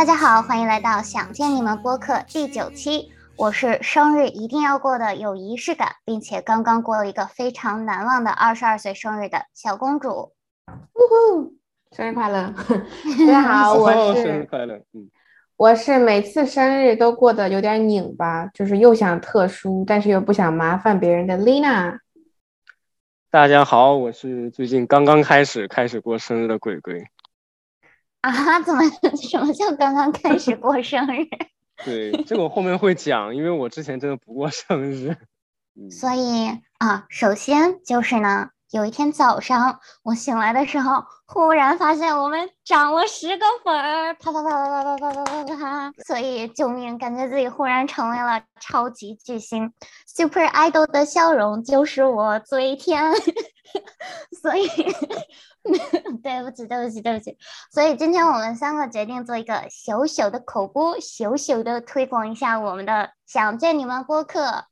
大家好，欢迎来到想见你们播客第九期。我是生日一定要过的有仪式感，并且刚刚过了一个非常难忘的二十二岁生日的小公主。呜呼，生日快乐！大家好，我是生日快乐。嗯，我是每次生日都过得有点拧巴，就是又想特殊，但是又不想麻烦别人的 Lina。大家好，我是最近刚刚开始开始过生日的鬼鬼。啊？怎么？什么叫刚刚开始过生日？对，这个我后面会讲，因为我之前真的不过生日。所以啊，首先就是呢。有一天早上，我醒来的时候，忽然发现我们涨了十个粉儿，啪啪啪啪啪啪啪啪啪啪！所以救命，感觉自己忽然成为了超级巨星，Super Idol 的笑容就是我最甜。所以，对不起，对不起，对不起。所以今天我们三个决定做一个小小的口播，小小的推广一下我们的想见你们播客。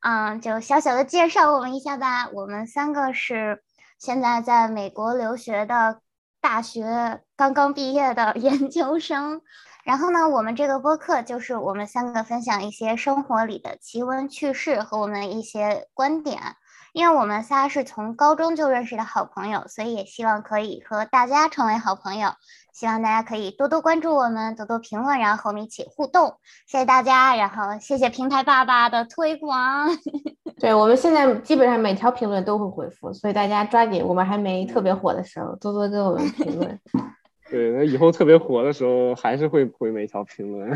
嗯，就小小的介绍我们一下吧。我们三个是现在在美国留学的大学刚刚毕业的 研究生。然后呢，我们这个播客就是我们三个分享一些生活里的奇闻趣事和我们一些观点。因为我们仨是从高中就认识的好朋友，所以也希望可以和大家成为好朋友。希望大家可以多多关注我们，多多评论，然后和我们一起互动。谢谢大家，然后谢谢平台爸爸的推广。对我们现在基本上每条评论都会回复，所以大家抓紧，我们还没特别火的时候，多多给我们评论。对，那以后特别火的时候，还是会回每条评论。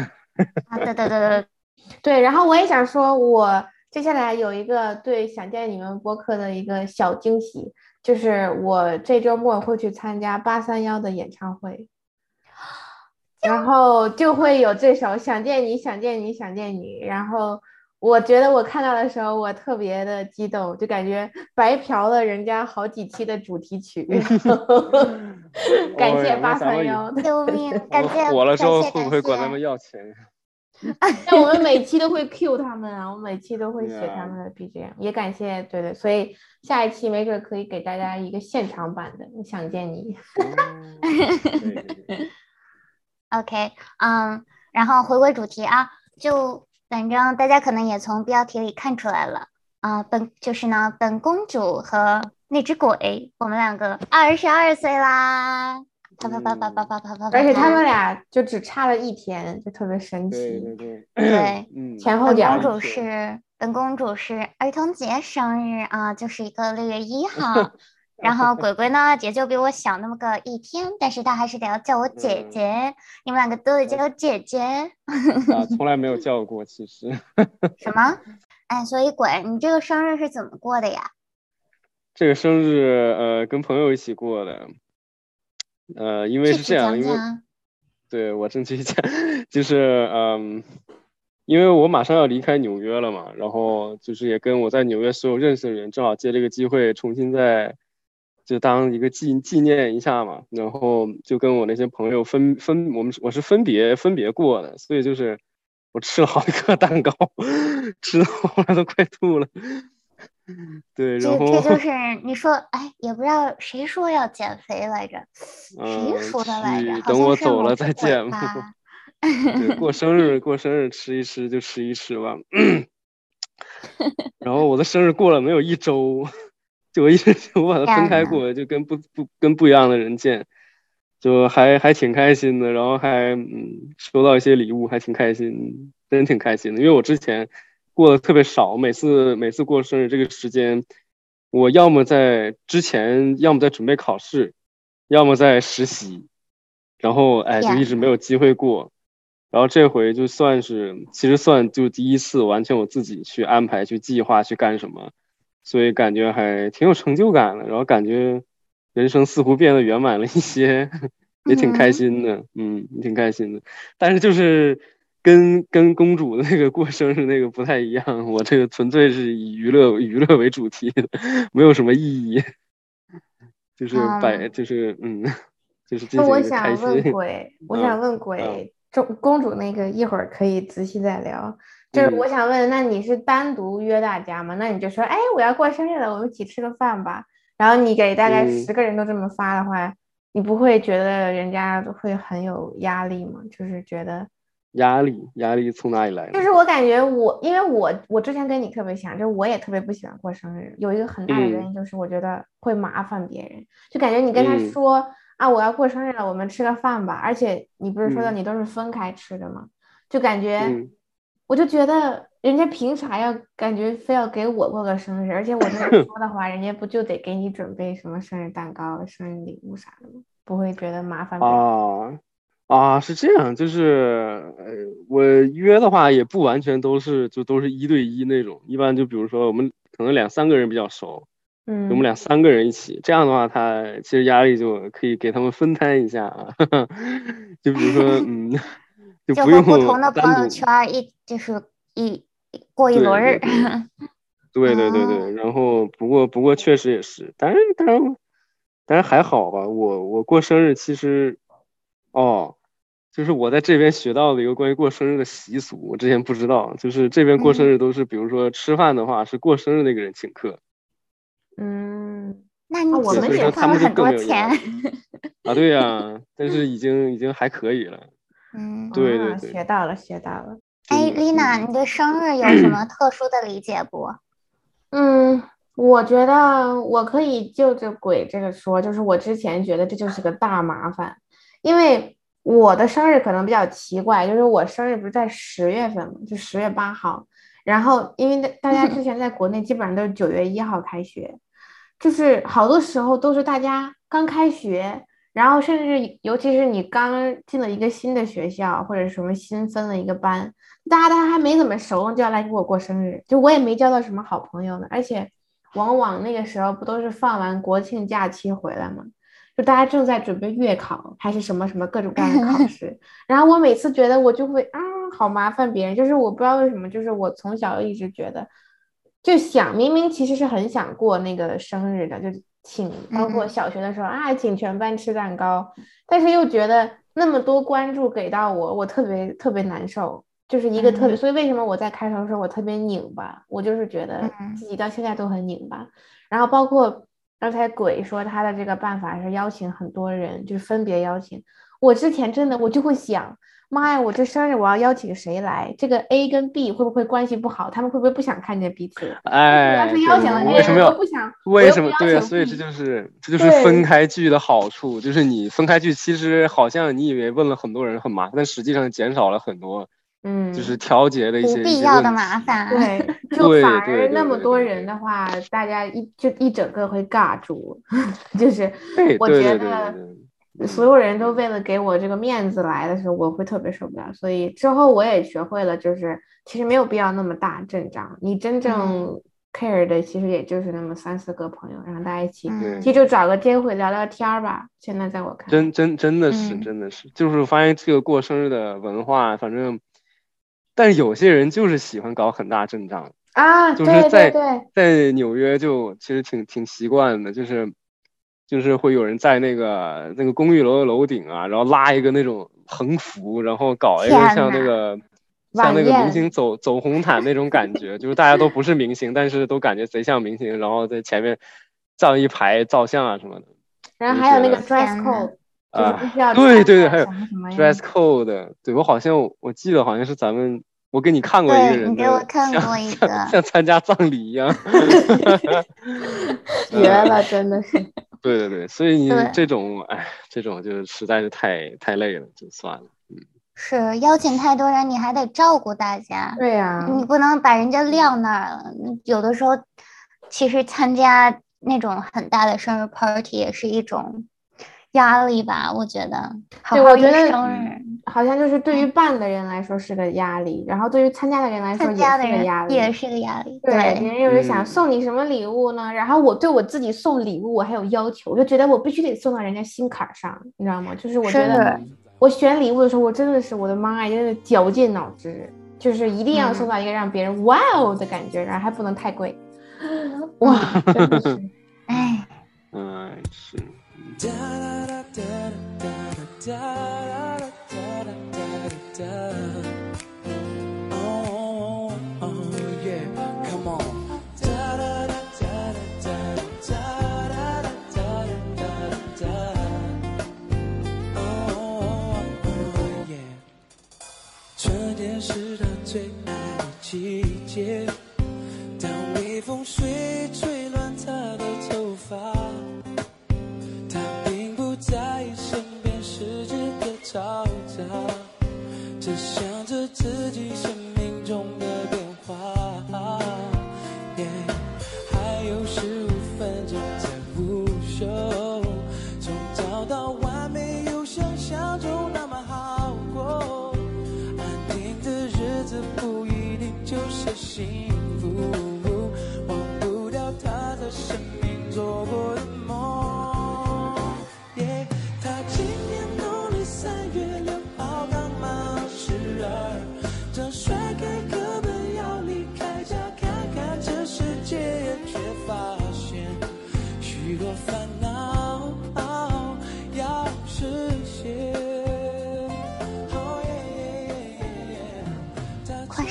啊，对对对对 对。然后我也想说，我接下来有一个对想见你们播客的一个小惊喜。就是我这周末会去参加八三幺的演唱会，然后就会有这首《想见你想见你想见你》，然后我觉得我看到的时候我特别的激动，就感觉白嫖了人家好几期的主题曲，感谢八三幺，救命！感谢火了之后会不会管他们要钱？那我们每期都会 Q 他们啊，我每期都会写他们的 BGM，也感谢，对对，所以下一期没准可以给大家一个现场版的《想见你》。OK，嗯，然后回归主题啊，就反正大家可能也从标题里看出来了啊，本就是呢，本公主和那只鬼，我们两个二十二岁啦。啪啪啪啪啪啪啪啪！而且他们俩就只差了一天，就特别神奇。对对对，嗯，前后脚。本公主是本公主是儿童节生日啊，就是一个六月一号。然后鬼鬼呢，也就比我小那么个一天，但是他还是得要叫我姐姐。你们两个都得叫我姐姐。啊，从来没有 叫过，其实。什么？哎，所以鬼，你这个生日是怎么过的呀？这个生日，呃，跟朋友一起过的。呃，因为是这样，因为 对我争取一下，就是嗯，因为我马上要离开纽约了嘛，然后就是也跟我在纽约所有认识的人，正好借这个机会重新再就当一个纪纪念一下嘛，然后就跟我那些朋友分分，我们我是分别分别过的，所以就是我吃了好几个蛋糕，吃的后来都快吐了。对，然后这就 是你说，哎，也不知道谁说要减肥来着，谁说的来着？等我走了再减吧。对，过生日过生日吃一吃就吃一吃吧。然后我的生日过了没有一周，就我一直我把它分开过，就跟不不跟不一样的人见，就还还挺开心的。然后还嗯收到一些礼物，还挺开心，真挺开心的。因为我之前。过得特别少，每次每次过生日这个时间，我要么在之前，要么在准备考试，要么在实习，然后哎，就一直没有机会过。然后这回就算是，其实算就第一次完全我自己去安排、去计划、去干什么，所以感觉还挺有成就感的。然后感觉人生似乎变得圆满了一些，也挺开心的，嗯，挺开心的。但是就是。跟跟公主的那个过生日那个不太一样，我这个纯粹是以娱乐娱乐为主题的，没有什么意义，就是摆就是嗯，就是那 我想问鬼，我想问鬼，中公主那个一会儿可以仔细再聊。就是我想问，那你是单独约大家吗？那你就说，哎，我要过生日了，我们一起吃个饭吧。然后你给大概十个人都这么发的话，你不会觉得人家会很有压力吗？就是觉得压力，压力从哪里来？就是我感觉我，因为我我之前跟你特别像，就是我也特别不喜欢过生日，有一个很大的原因就是我觉得会麻烦别人，就感觉你跟他说啊我要过生日了，我们吃个饭吧，而且你不是说的你都是分开吃的吗？就感觉我就觉得人家凭啥要感觉非要给我过个生日，而且我这么说的话，人家不就得给你准备什么生日蛋糕、生日礼物啥的吗？不会觉得麻烦啊啊，是这样，就是呃，我约的话也不完全都是就都是一对一那种，一般就比如说我们可能两三个人比较熟，嗯，我们两三个人一起，这样的话他其实压力就可以给他们分摊一下啊，就比如说嗯，就不用不同的朋友圈一就是一过一轮儿，对对对对，然后不过不过确实也是，但是但是。但是还好吧，我我过生日其实，哦，就是我在这边学到的一个关于过生日的习俗，我之前不知道，就是这边过生日都是，比如说吃饭的话是过生日那个人请客。嗯，那你我们也花了很多钱啊，对呀，但是已经已经还可以了。嗯，对对对，学到了学到了。哎，丽娜，你对生日有什么特殊的理解不？嗯。我觉得我可以就着鬼这个说，就是我之前觉得这就是个大麻烦，因为我的生日可能比较奇怪，就是我生日不是在十月份嘛，就十月八号，然后因为大家之前在国内基本上都是九月一号开学，就是好多时候都是大家刚开学，然后甚至尤其是你刚进了一个新的学校或者什么新分了一个班，大家大家还没怎么熟就要来给我过生日，就我也没交到什么好朋友呢，而且。往往那个时候不都是放完国庆假期回来吗？就大家正在准备月考，还是什么什么各种各样的考 试。然后我每次觉得我就会啊，好麻烦别人。就是我不知道为什么，就是我从小一直觉得，就想明明其实是很想过那个生日的，就请，包括小学的时候啊，请全班吃蛋糕，但是又觉得那么多关注给到我，我特别特别难受。就是一个特别，所以为什么我在开头说我特别拧巴？我就是觉得自己到现在都很拧巴。然后包括刚才鬼说他的这个办法是邀请很多人，就是分别邀请。我之前真的我就会想，妈呀，我这生日我要邀请谁来？这个 A 跟 B 会不会关系不好？他们会不会不想看见彼此？哎，要是邀请了 A，我不想。为什么？对啊，所以这就是这就是分开聚的好处，就是你分开聚，其实好像你以为问了很多人很麻烦，但实际上减少了很多。嗯，就是调节的一些不必要的麻烦 对，就反而那么多人的话，大家一就一整个会尬住，就是我觉得所有人都为了给我这个面子来的时候，我会特别受不了。所以之后我也学会了，就是其实没有必要那么大阵仗，你真正 care 的其实也就是那么三四个朋友，然后大家一起，其实就找个机会聊聊天儿吧。现在在我看，真真真的是真的是，就是发现这个过生日的文化，反正。但有些人就是喜欢搞很大阵仗啊，就是在在在纽约就其实挺挺习惯的，就是就是会有人在那个那个公寓楼的楼顶啊，然后拉一个那种横幅，然后搞一个像那个像那个明星走走红毯那种感觉，就是大家都不是明星，但是都感觉贼像明星，然后在前面站一排照相啊什么的。然后还有那个 dress code，就是必须要对对对，还有 dress code，对我好像我记得好像是咱们。我给你看过一个人，你给我看过一个，像参加葬礼一样，绝了，真的是。对对对，所以你这种，哎，这种就实在是太太累了，就算了。嗯，是邀请太多人，你还得照顾大家。对呀，你不能把人家撂那儿了。有的时候，其实参加那种很大的生日 party 也是一种。压力吧，我觉得。对，我觉得好像就是对于办的人来说是个压力，然后对于参加的人来说也是个压力，也是个压力。对，别人又是想送你什么礼物呢？然后我对我自己送礼物我还有要求，我就觉得我必须得送到人家心坎上，你知道吗？就是我觉得我选礼物的时候，我真的是我的妈呀，真的绞尽脑汁，就是一定要送到一个让别人哇哦的感觉，然后还不能太贵。哇，真的是，哎，嗯，是。哒哒哒哒哒哒哒哒哒哒哒哒。哦哦哦哦耶，Come on。哒哒哒哒哒哒哒哒。哦哦哦耶。春天是他最爱的季节，当微风随。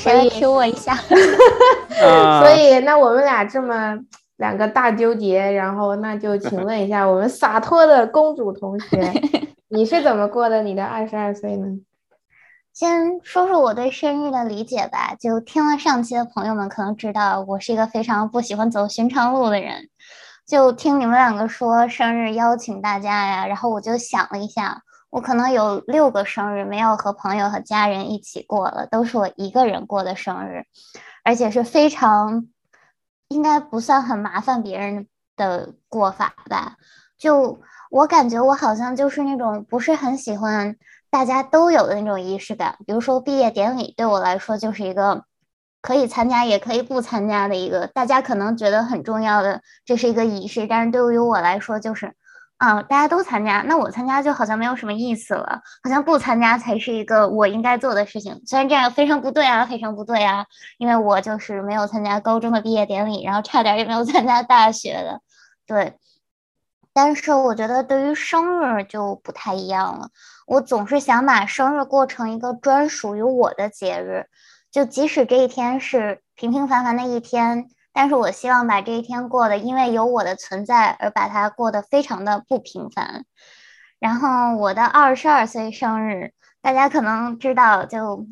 谁来 Q 我一下？啊 所以那我们俩这么两个大纠结，然后那就请问一下我们洒脱的公主同学，你是怎么过的你的二十二岁呢？先说说我对生日的理解吧。就听了上期的朋友们可能知道，我是一个非常不喜欢走寻常路的人。就听你们两个说生日邀请大家呀，然后我就想了一下，我可能有六个生日没有和朋友和家人一起过了，都是我一个人过的生日，而且是非常应该不算很麻烦别人的过法吧。就我感觉我好像就是那种不是很喜欢大家都有的那种仪式感，比如说毕业典礼对我来说就是一个可以参加也可以不参加的一个，大家可能觉得很重要的，这是一个仪式，但是对于我来说就是，啊，大家都参加，那我参加就好像没有什么意思了，好像不参加才是一个我应该做的事情。虽然这样非常不对啊，非常不对啊，因为我就是没有参加高中的毕业典礼，然后差点也没有参加大学的，对。但是我觉得对于生日就不太一样了，我总是想把生日过成一个专属于我的节日，就即使这一天是平平凡凡的一天，但是我希望把这一天过得，因为有我的存在而把它过得非常的不平凡。然后我的二十二岁生日，大家可能知道，就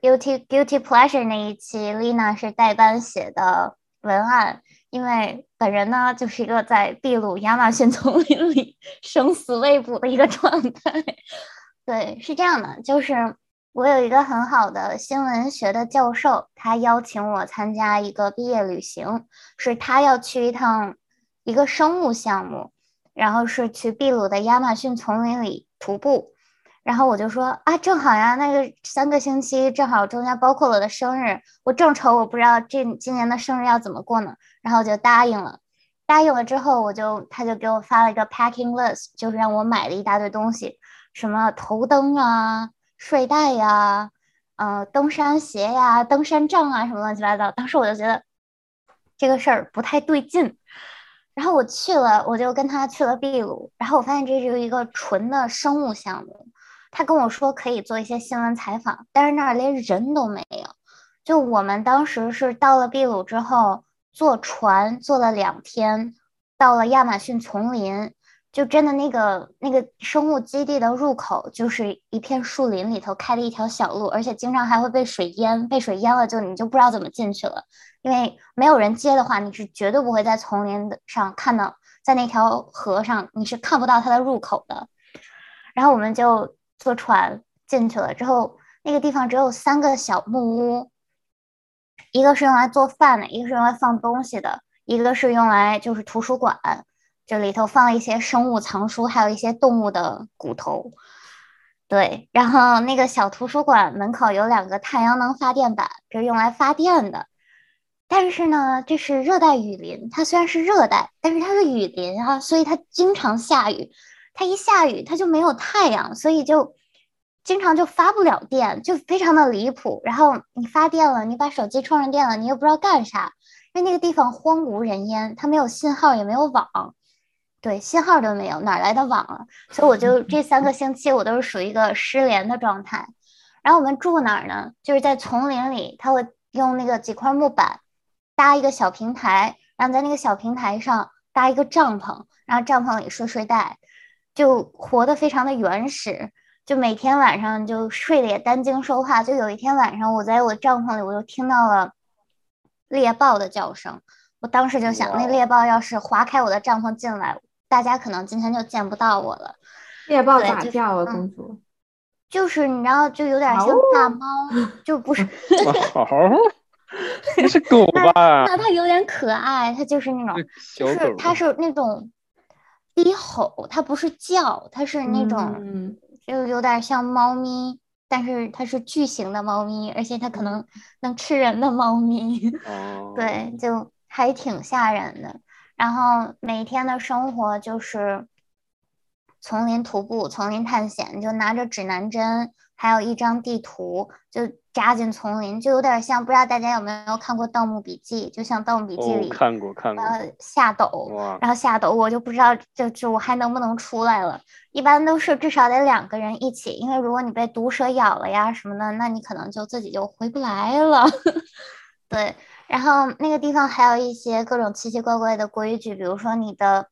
guilty guilty pleasure 那一期，Lina 是代班写的文案。因为本人呢，就是一个在秘鲁亚马逊丛林里生死未卜的一个状态。对，是这样的，就是我有一个很好的新闻学的教授，他邀请我参加一个毕业旅行，是他要去一趟一个生物项目，然后是去秘鲁的亚马逊丛林里徒步。然后我就说啊，正好呀，那个三个星期正好中间包括我的生日，我正愁我不知道这今年的生日要怎么过呢，然后我就答应了。答应了之后，我就他就给我发了一个 packing list，就是让我买了一大堆东西，什么头灯啊、睡袋呀、呃登山鞋呀、登山杖啊，什么乱七八糟。当时我就觉得这个事儿不太对劲。然后我去了，我就跟他去了秘鲁，然后我发现这是一个纯的生物项目。他跟我说可以做一些新闻采访，但是那儿连人都没有。就我们当时是到了秘鲁之后，坐船坐了两天，到了亚马逊丛林，就真的那个那个生物基地的入口就是一片树林里头开的一条小路，而且经常还会被水淹，被水淹了就你就不知道怎么进去了，因为没有人接的话，你是绝对不会在丛林的上看到，在那条河上你是看不到它的入口的。然后我们就。坐船进去了之后，那个地方只有三个小木屋，一个是用来做饭的，一个是用来放东西的，一个是用来就是图书馆，这里头放了一些生物藏书，还有一些动物的骨头。对，然后那个小图书馆门口有两个太阳能发电板，这是用来发电的。但是呢，这是热带雨林，它虽然是热带，但是它是雨林啊，所以它经常下雨。它一下雨，它就没有太阳，所以就经常就发不了电，就非常的离谱。然后你发电了，你把手机充上电了，你又不知道干啥，因为那个地方荒无人烟，它没有信号，也没有网，对，信号都没有，哪来的网啊？所以我就这三个星期我都是属于一个失联的状态。然后我们住哪儿呢？就是在丛林里，他会用那个几块木板搭一个小平台，然后在那个小平台上搭一个帐篷，然后帐篷里睡睡袋。就活得非常的原始，就每天晚上就睡得也担惊受怕。就有一天晚上，我在我帐篷里，我就听到了猎豹的叫声。我当时就想，那猎豹要是划开我的帐篷进来，大家可能今天就见不到我了。猎豹咋叫啊，公主？就是你知道，就有点像大猫，就不是。好，那是狗吧？那它有点可爱，它就是那种，就是它是那种低吼，它不是叫，它是那种，就有点像猫咪，但是它是巨型的猫咪，而且它可能能吃人的猫咪。哦。对，就还挺吓人的。然后每天的生活就是。丛林徒步，丛林探险，就拿着指南针，还有一张地图，就扎进丛林，就有点像，不知道大家有没有看过《盗墓笔记》？就像《盗墓笔记》里看过看过，呃，下斗，然后下斗，我就不知道，就就我还能不能出来了？一般都是至少得两个人一起，因为如果你被毒蛇咬了呀什么的，那你可能就自己就回不来了。对，然后那个地方还有一些各种奇奇怪怪的规矩，比如说你的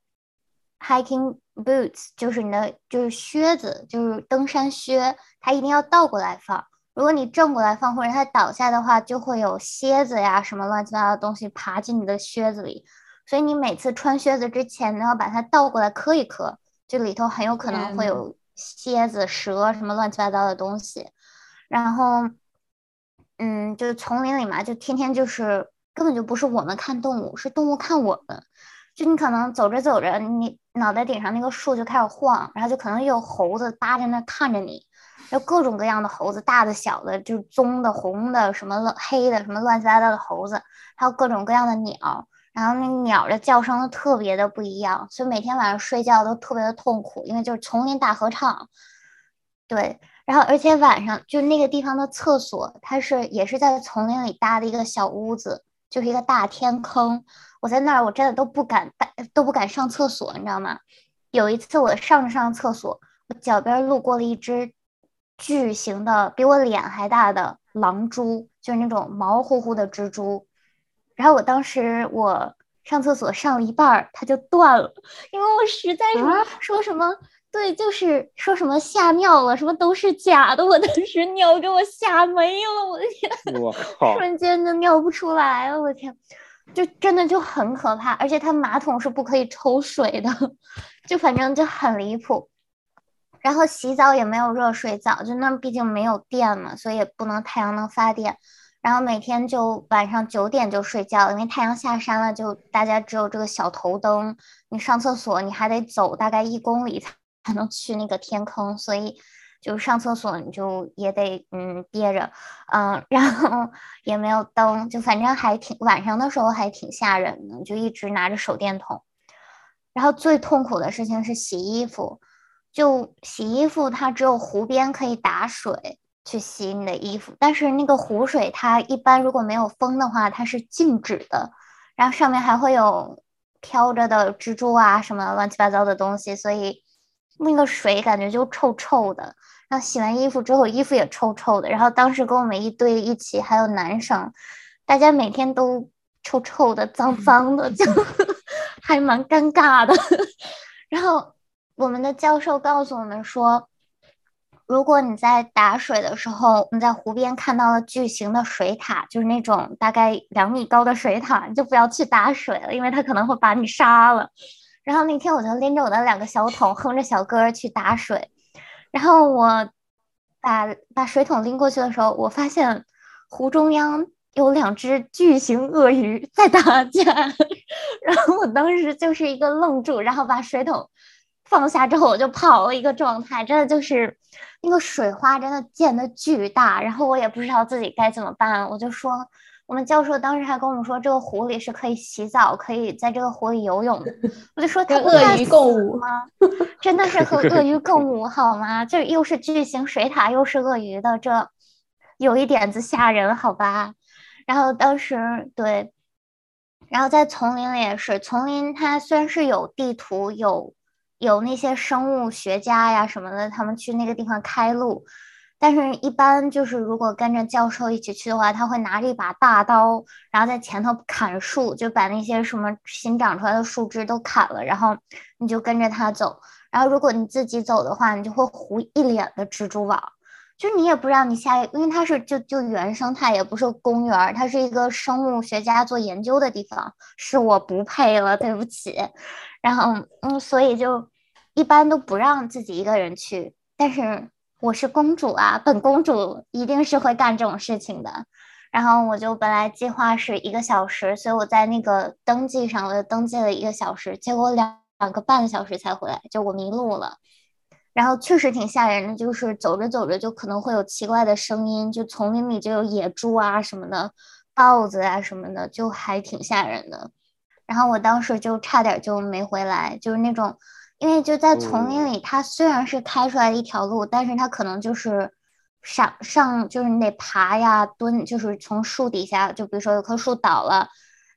hiking。Boots 就是你的，就是靴子，就是登山靴，它一定要倒过来放。如果你正过来放，或者它倒下的话，就会有蝎子呀什么乱七八糟的东西爬进你的靴子里。所以你每次穿靴子之前，都要把它倒过来磕一磕，这里头很有可能会有蝎子、蛇什么乱七八糟的东西。然后，嗯，就是丛林里嘛，就天天就是根本就不是我们看动物，是动物看我们。就你可能走着走着，你脑袋顶上那个树就开始晃，然后就可能有猴子扒在那看着你，有各种各样的猴子，大的、小的，就是棕的、红的，什么黑的，什么乱七八糟的猴子，还有各种各样的鸟，然后那鸟的叫声都特别的不一样，所以每天晚上睡觉都特别的痛苦，因为就是丛林大合唱，对，然后而且晚上就那个地方的厕所，它是也是在丛林里搭的一个小屋子，就是一个大天坑。我在那儿，我真的都不敢都不敢上厕所，你知道吗？有一次我上着上厕所，我脚边路过了一只巨型的、比我脸还大的狼蛛，就是那种毛乎乎的蜘蛛。然后我当时我上厕所上了一半儿，它就断了，因为我实在是说什么对，就是说什么吓尿了，什么都是假的。我当时尿给我吓没了，我的天！我靠！瞬间就尿不出来了，我的天！就真的就很可怕，而且它马桶是不可以抽水的，就反正就很离谱。然后洗澡也没有热水澡，就那毕竟没有电嘛，所以也不能太阳能发电。然后每天就晚上九点就睡觉，因为太阳下山了，就大家只有这个小头灯。你上厕所你还得走大概一公里才才能去那个天坑，所以。就上厕所你就也得嗯憋着，嗯，然后也没有灯，就反正还挺晚上的时候还挺吓人的，就一直拿着手电筒。然后最痛苦的事情是洗衣服，就洗衣服它只有湖边可以打水去洗你的衣服，但是那个湖水它一般如果没有风的话它是静止的，然后上面还会有飘着的蜘蛛啊什么乱七八糟的东西，所以那个水感觉就臭臭的。然后洗完衣服之后，衣服也臭臭的。然后当时跟我们一堆一起，还有男生，大家每天都臭臭的、脏脏的，就 还蛮尴尬的。然后我们的教授告诉我们说，如果你在打水的时候，你在湖边看到了巨型的水獭，就是那种大概两米高的水獭，你就不要去打水了，因为它可能会把你杀了。然后那天我就拎着我的两个小桶，哼着小歌去打水。然后我把把水桶拎过去的时候，我发现湖中央有两只巨型鳄鱼在打架，然后我当时就是一个愣住，然后把水桶放下之后，我就跑了一个状态，真的就是那个水花真的溅的巨大，然后我也不知道自己该怎么办，我就说。我们教授当时还跟我们说，这个湖里是可以洗澡，可以在这个湖里游泳的。我就说，跟鳄鱼共舞吗？真的是和鳄鱼 共舞好吗？这又是巨型水獭，又是鳄鱼的，这有一点子吓人，好吧？然后当时对，然后在丛林里也是，丛林它虽然是有地图，有有那些生物学家呀什么的，他们去那个地方开路。但是，一般就是如果跟着教授一起去的话，他会拿着一把大刀，然后在前头砍树，就把那些什么新长出来的树枝都砍了，然后你就跟着他走。然后如果你自己走的话，你就会糊一脸的蜘蛛网。就你也不知道你下，因为它是就就原生态，也不是公园，它是一个生物学家做研究的地方，是我不配了，对不起。然后嗯，所以就一般都不让自己一个人去，但是我是公主啊，本公主一定是会干这种事情的。然后我就本来计划是一个小时，所以我在那个登记上我就登记了一个小时，结果两两个半小时才回来，就我迷路了。然后确实挺吓人的，就是走着走着就可能会有奇怪的声音，就丛林里就有野猪啊什么的，豹子啊什么的，就还挺吓人的。然后我当时就差点就没回来，就是那种，因为就在丛林里，它虽然是开出来的一条路，但是它可能就是上上就是你得爬呀蹲，就是从树底下，就比如说有棵树倒了，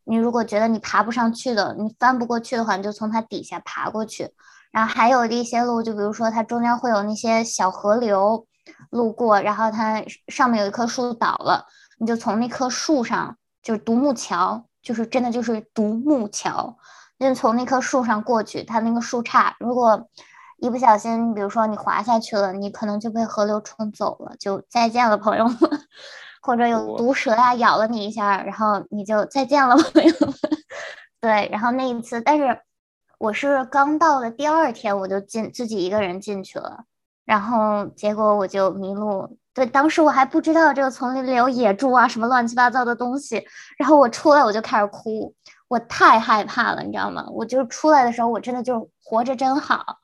你如果觉得你爬不上去的，你翻不过去的话，你就从它底下爬过去。然后还有的一些路，就比如说它中间会有那些小河流路过，然后它上面有一棵树倒了，你就从那棵树上，就是独木桥，就是真的就是独木桥，就从那棵树上过去，它那个树杈，如果一不小心，比如说你滑下去了，你可能就被河流冲走了，就再见了，朋友们。或者有毒蛇呀咬了你一下，然后你就再见了，朋友们。对，然后那一次，但是。我是刚到的第二天，我就进自己一个人进去了，然后结果我就迷路。对，当时我还不知道这个丛林里有野猪啊，什么乱七八糟的东西。然后我出来我就开始哭，我太害怕了，你知道吗？我就出来的时候，我真的就活着真好。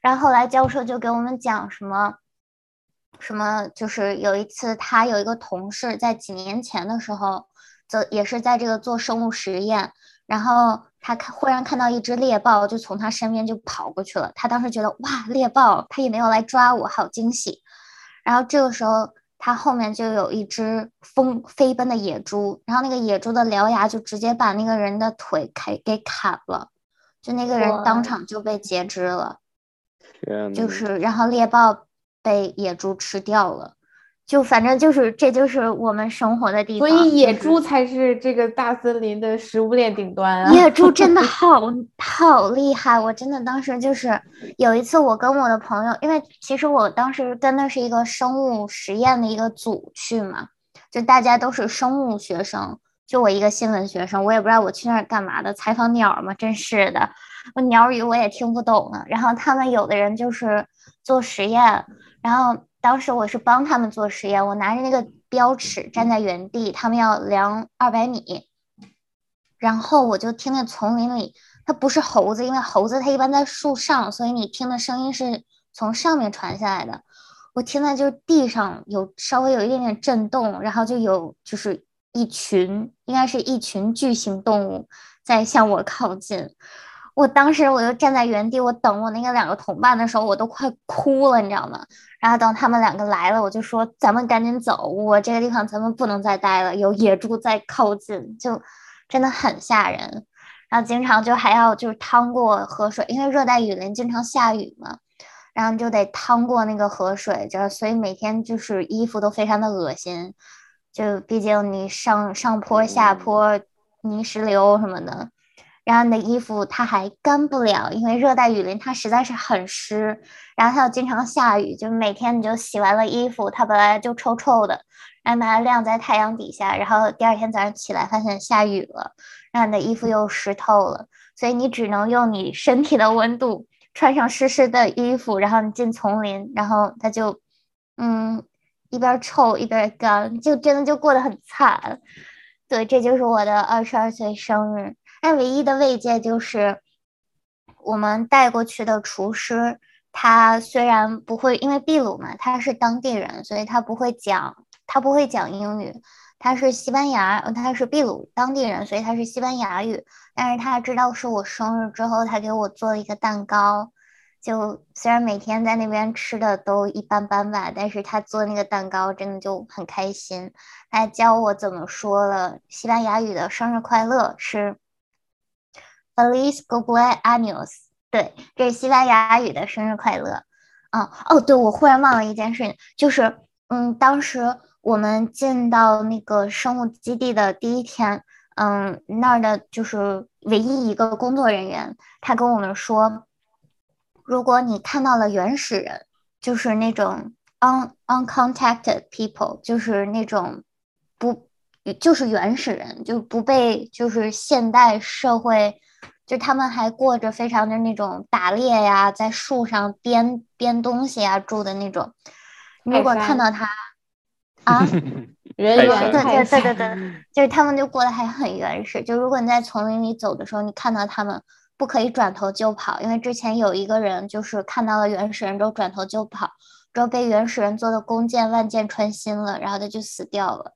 然后后来教授就给我们讲什么，什么就是有一次他有一个同事在几年前的时候，就也是在这个做生物实验，然后。他看忽然看到一只猎豹，就从他身边就跑过去了。他当时觉得哇，猎豹，他也没有来抓我，好惊喜。然后这个时候，他后面就有一只疯飞奔的野猪，然后那个野猪的獠牙就直接把那个人的腿开给砍了，就那个人当场就被截肢了。天就是，然后猎豹被野猪吃掉了。就反正就是，这就是我们生活的地方。所以野猪才是这个大森林的食物链顶端啊！野猪真的 好好厉害，我真的当时就是有一次，我跟我的朋友，因为其实我当时跟的是一个生物实验的一个组去嘛，就大家都是生物学生，就我一个新闻学生，我也不知道我去那儿干嘛的，采访鸟嘛，真是的，我鸟语我也听不懂啊。然后他们有的人就是做实验，然后。当时我是帮他们做实验，我拿着那个标尺站在原地，他们要量二百米，然后我就听见丛林里，它不是猴子，因为猴子它一般在树上，所以你听的声音是从上面传下来的。我听到就是地上有稍微有一点点震动，然后就有就是一群，应该是一群巨型动物在向我靠近。我当时我就站在原地，我等我那个两个同伴的时候，我都快哭了，你知道吗？然后等他们两个来了，我就说咱们赶紧走，我这个地方咱们不能再待了，有野猪在靠近，就真的很吓人。然后经常就还要就是趟过河水，因为热带雨林经常下雨嘛，然后就得趟过那个河水，就所以每天就是衣服都非常的恶心，就毕竟你上上坡下坡泥石流什么的。然后你的衣服它还干不了，因为热带雨林它实在是很湿，然后它又经常下雨，就每天你就洗完了衣服，它本来就臭臭的，然后把它晾在太阳底下，然后第二天早上起来发现下雨了，然后你的衣服又湿透了，所以你只能用你身体的温度穿上湿湿的衣服，然后你进丛林，然后它就嗯一边臭一边干，就真的就过得很惨。对，这就是我的二十二岁生日。但唯一的慰藉就是我们带过去的厨师，他虽然不会，因为秘鲁嘛，他是当地人，所以他不会讲，他不会讲英语，他是西班牙，他是秘鲁当地人，所以他是西班牙语。但是他知道是我生日之后，他给我做了一个蛋糕。就虽然每天在那边吃的都一般般吧，但是他做那个蛋糕真的就很开心。他教我怎么说了西班牙语的生日快乐是。Feliz cumpleaños，对，这是西班牙语的生日快乐。嗯，哦，对，我忽然忘了一件事，就是，嗯，当时我们进到那个生物基地的第一天，嗯，那儿的就是唯一一个工作人员，他跟我们说，如果你看到了原始人，就是那种 un uncontacted people，就是那种不就是原始人，就不被就是现代社会，就他们还过着非常的那种打猎呀，在树上编编东西啊住的那种。如果看到他 啊，人猿对对对对对，就是他们就过得还很原始。就如果你在丛林里走的时候，你看到他们，不可以转头就跑，因为之前有一个人就是看到了原始人之后转头就跑，之后被原始人做的弓箭万箭穿心了，然后他就死掉了。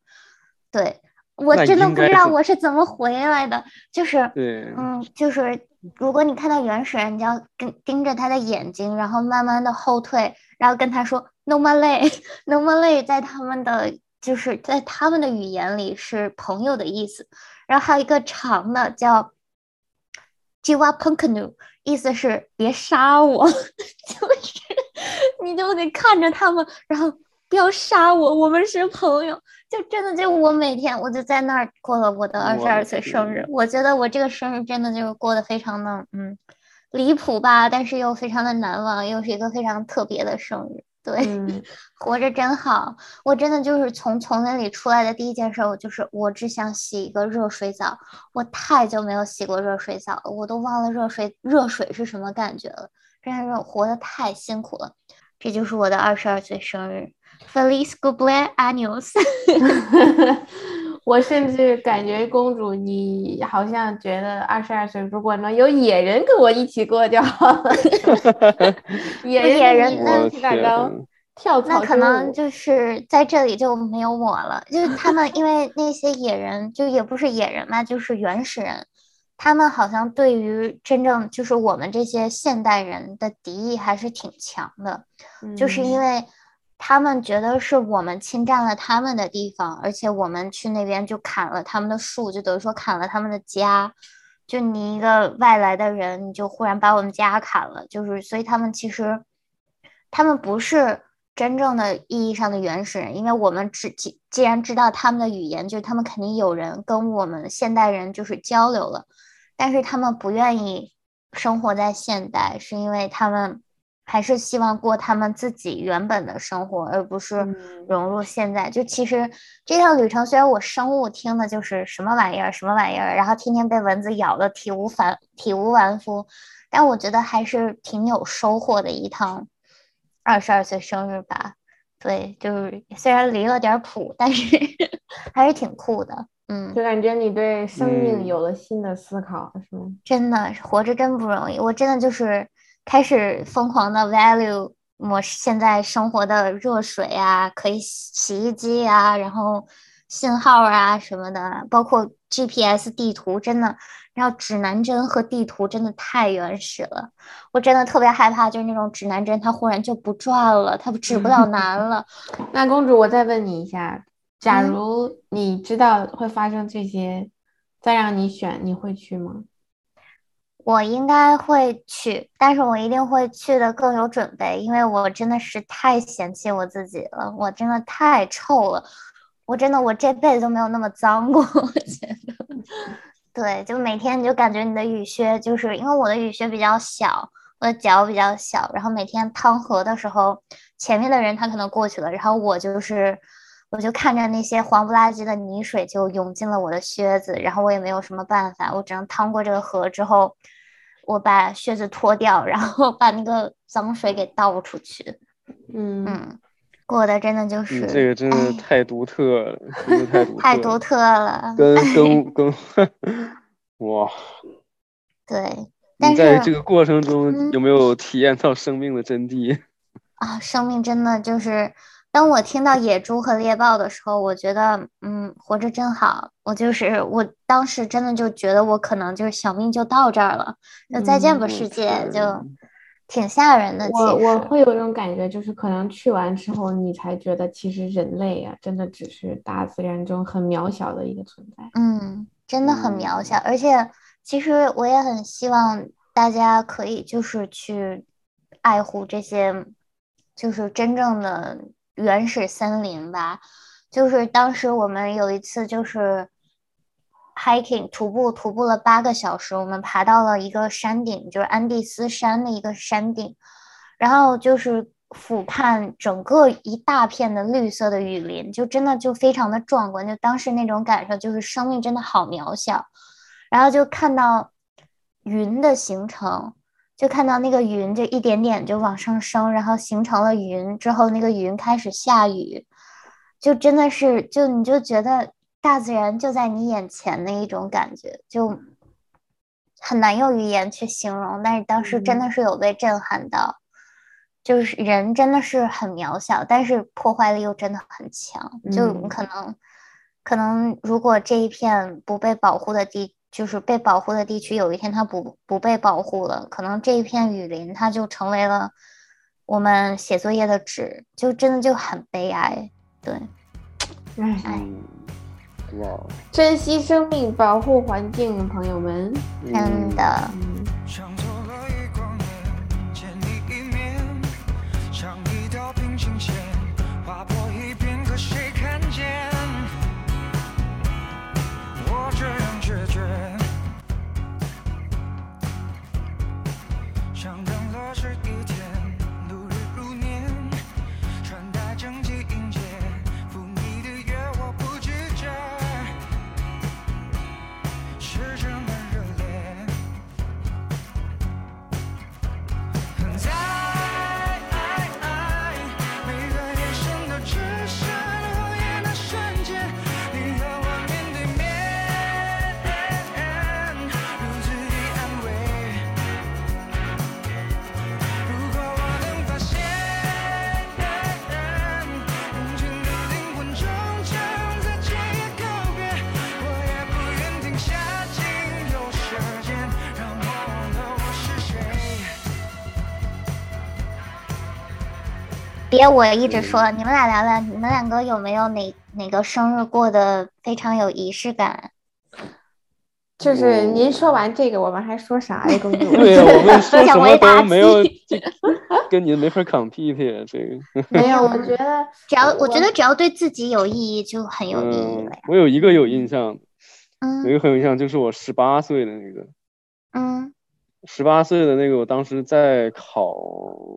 对我真的不知道我是怎么回来的，就是对，嗯，就是如果你看到原始人，你就要跟盯着他的眼睛，然后慢慢的后退，然后跟他说 “no m a l a y no m a l a y 在他们的就是在他们的语言里是朋友的意思。然后还有一个长的叫 “jiwa punkanu”，意思是别杀我，就是你就得看着他们，然后不要杀我，我们是朋友。就真的就我每天我就在那儿过了我的二十二岁生日，我觉得我这个生日真的就是过得非常的嗯离谱吧，但是又非常的难忘，又是一个非常特别的生日。对，嗯，活着真好。我真的就是从丛林里出来的第一件事，我就是我只想洗一个热水澡。我太久没有洗过热水澡了，我都忘了热水热水是什么感觉了。真的是活得太辛苦了。这就是我的二十二岁生日，Feliz cumpleaños。我甚至感觉公主，你好像觉得二十二岁，如果能有野人跟我一起过就好了。野人野人那跳那可能就是在这里就没有我了，就是他们，因为那些野人就也不是野人嘛，就是原始人，他们好像对于真正就是我们这些现代人的敌意还是挺强的，就是因嗯为他们觉得是我们侵占了他们的地方，而且我们去那边就砍了他们的树，就等于说砍了他们的家。就你一个外来的人，你就忽然把我们家砍了，就是所以他们其实他们不是真正的意义上的原始人，因为我们只既既然知道他们的语言，就他们肯定有人跟我们现代人就是交流了，但是他们不愿意生活在现代，是因为他们还是希望过他们自己原本的生活，而不是嗯融入现在。就其实这趟旅程，虽然我生物听的就是什么玩意儿什么玩意儿，然后天天被蚊子咬的体无反体无完肤，但我觉得还是挺有收获的一趟二十二岁生日吧。对，就是虽然离了点儿谱，但是 还是挺酷的。嗯，就感觉你对生命嗯有了新的思考，是吗？真的活着真不容易，我真的就是开始疯狂的 value 我现在生活的热水啊，可以洗洗衣机啊，然后信号啊什么的，包括 GPS 地图，真的，然后指南针和地图真的太原始了，我真的特别害怕，就是那种指南针它忽然就不转了，它指不了南了。那公主，我再问你一下，假嗯如你知道会发生这些，再让你选，你会去吗？我应该会去，但是我一定会去的更有准备，因为我真的是太嫌弃我自己了，我真的太臭了，我真的我这辈子都没有那么脏过，我觉得，对，就每天你就感觉你的雨靴，就是因为我的雨靴比较小，我的脚比较小，然后每天趟河的时候，前面的人他可能过去了，然后我就是。我就看着那些黄不拉几的泥水就涌进了我的靴子，然后我也没有什么办法，我只能趟过这个河之后，我把靴子脱掉，然后把那个脏水给倒出去。嗯，嗯，过的真的就是，你这个真的哎太独特了，太独 特了，独特了。跟跟跟，哇！对，但你在这是个过程中嗯有没有体验到生命的真谛？啊，生命真的就是，当我听到野猪和猎豹的时候，我觉得，嗯，活着真好。我就是，我当时真的就觉得我可能就是小命就到这儿了，就再见吧嗯世界，是就挺吓人的。我我，会有一种感觉，就是可能去完之后，你才觉得其实人类啊，真的只是大自然中很渺小的一个存在。嗯，真的很渺小，而且其实我也很希望大家可以就是去爱护这些，就是真正的原始森林吧。就是当时我们有一次就是 hiking 徒步，徒步了八个小时，我们爬到了一个山顶，就是安第斯山的一个山顶，然后就是俯瞰整个一大片的绿色的雨林，就真的就非常的壮观，就当时那种感受就是生命真的好渺小，然后就看到云的形成。就看到那个云就一点点就往上升，然后形成了云之后，那个云开始下雨，就真的是就你就觉得大自然就在你眼前的一种感觉，就很难用语言去形容。但是当时真的是有被震撼到，就是人真的是很渺小，但是破坏力又真的很强。就可能可能如果这一片不被保护的地。就是被保护的地区，有一天它不不被保护了，可能这一片雨林它就成为了我们写作业的纸，就真的就很悲哀。对，哎，哇，珍惜生命，保护环境，朋友们，真的。别，我一直说，你们俩聊聊，你们两个有没有哪哪个生日过得非常有仪式感？就是您说完这个，我们还说啥呀，公 主？对呀，我们说 什么都没有，跟您没法 compete 这个。没有，我觉得只要我觉得只要对自己有意义，就很有意义了。我有一个有印象，嗯，有一个很有印象，就是我十八岁的那个，嗯，十八岁的那个，我当时在考。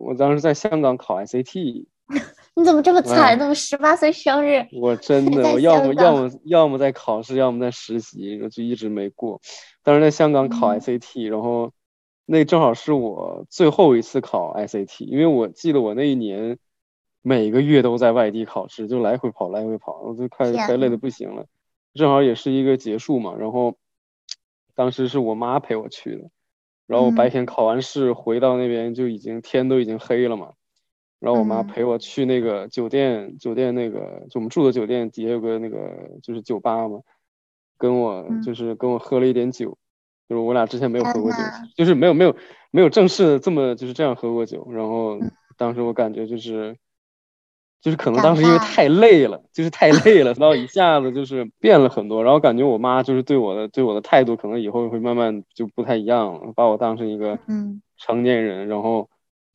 我当时在香港考 SAT，你怎么这么惨？怎么十八岁生日？我真的，我要么要么要么在考试，要么在实习，就一直没过。当时在香港考 SAT，然后那正好是我最后一次考 SAT，因为我记得我那一年每个月都在外地考试，就来回跑，来回跑，我就快快累的不行了。正好也是一个结束嘛，然后当时是我妈陪我去的。然后我白天考完试回到那边就已经天都已经黑了嘛，然后我妈陪我去那个酒店，酒店那个就我们住的酒店底下有个那个就是酒吧嘛，跟我就是跟我喝了一点酒，就是我俩之前没有喝过酒，就是没有没有没有正式的这么就是这样喝过酒，然后当时我感觉就是。就是可能当时因为太累了，就是太累了，然后一下子就是变了很多，然后感觉我妈就是对我的对我的态度可能以后会慢慢就不太一样了，把我当成一个嗯。成年人，然后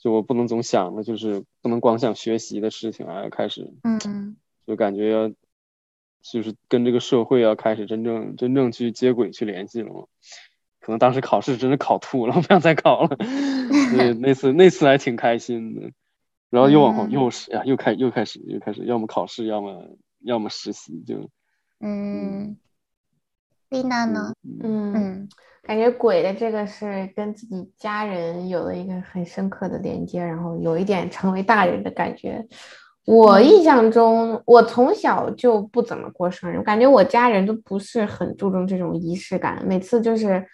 就我不能总想的就是不能光想学习的事情啊，要开始嗯。就感觉要就是跟这个社会要开始真正真正去接轨去联系了嘛，可能当时考试真的考吐了，我不想再考了，对那次那次还挺开心的。然后又往后又是呀，又开又开始又开始，要么考试，要么要么实习，就嗯，丽娜呢？嗯，感觉鬼的这个是跟自己家人有了一个很深刻的连接，然后有一点成为大人的感觉。我印象中，我从小就不怎么过生日，我感觉我家人都不是很注重这种仪式感，每次就是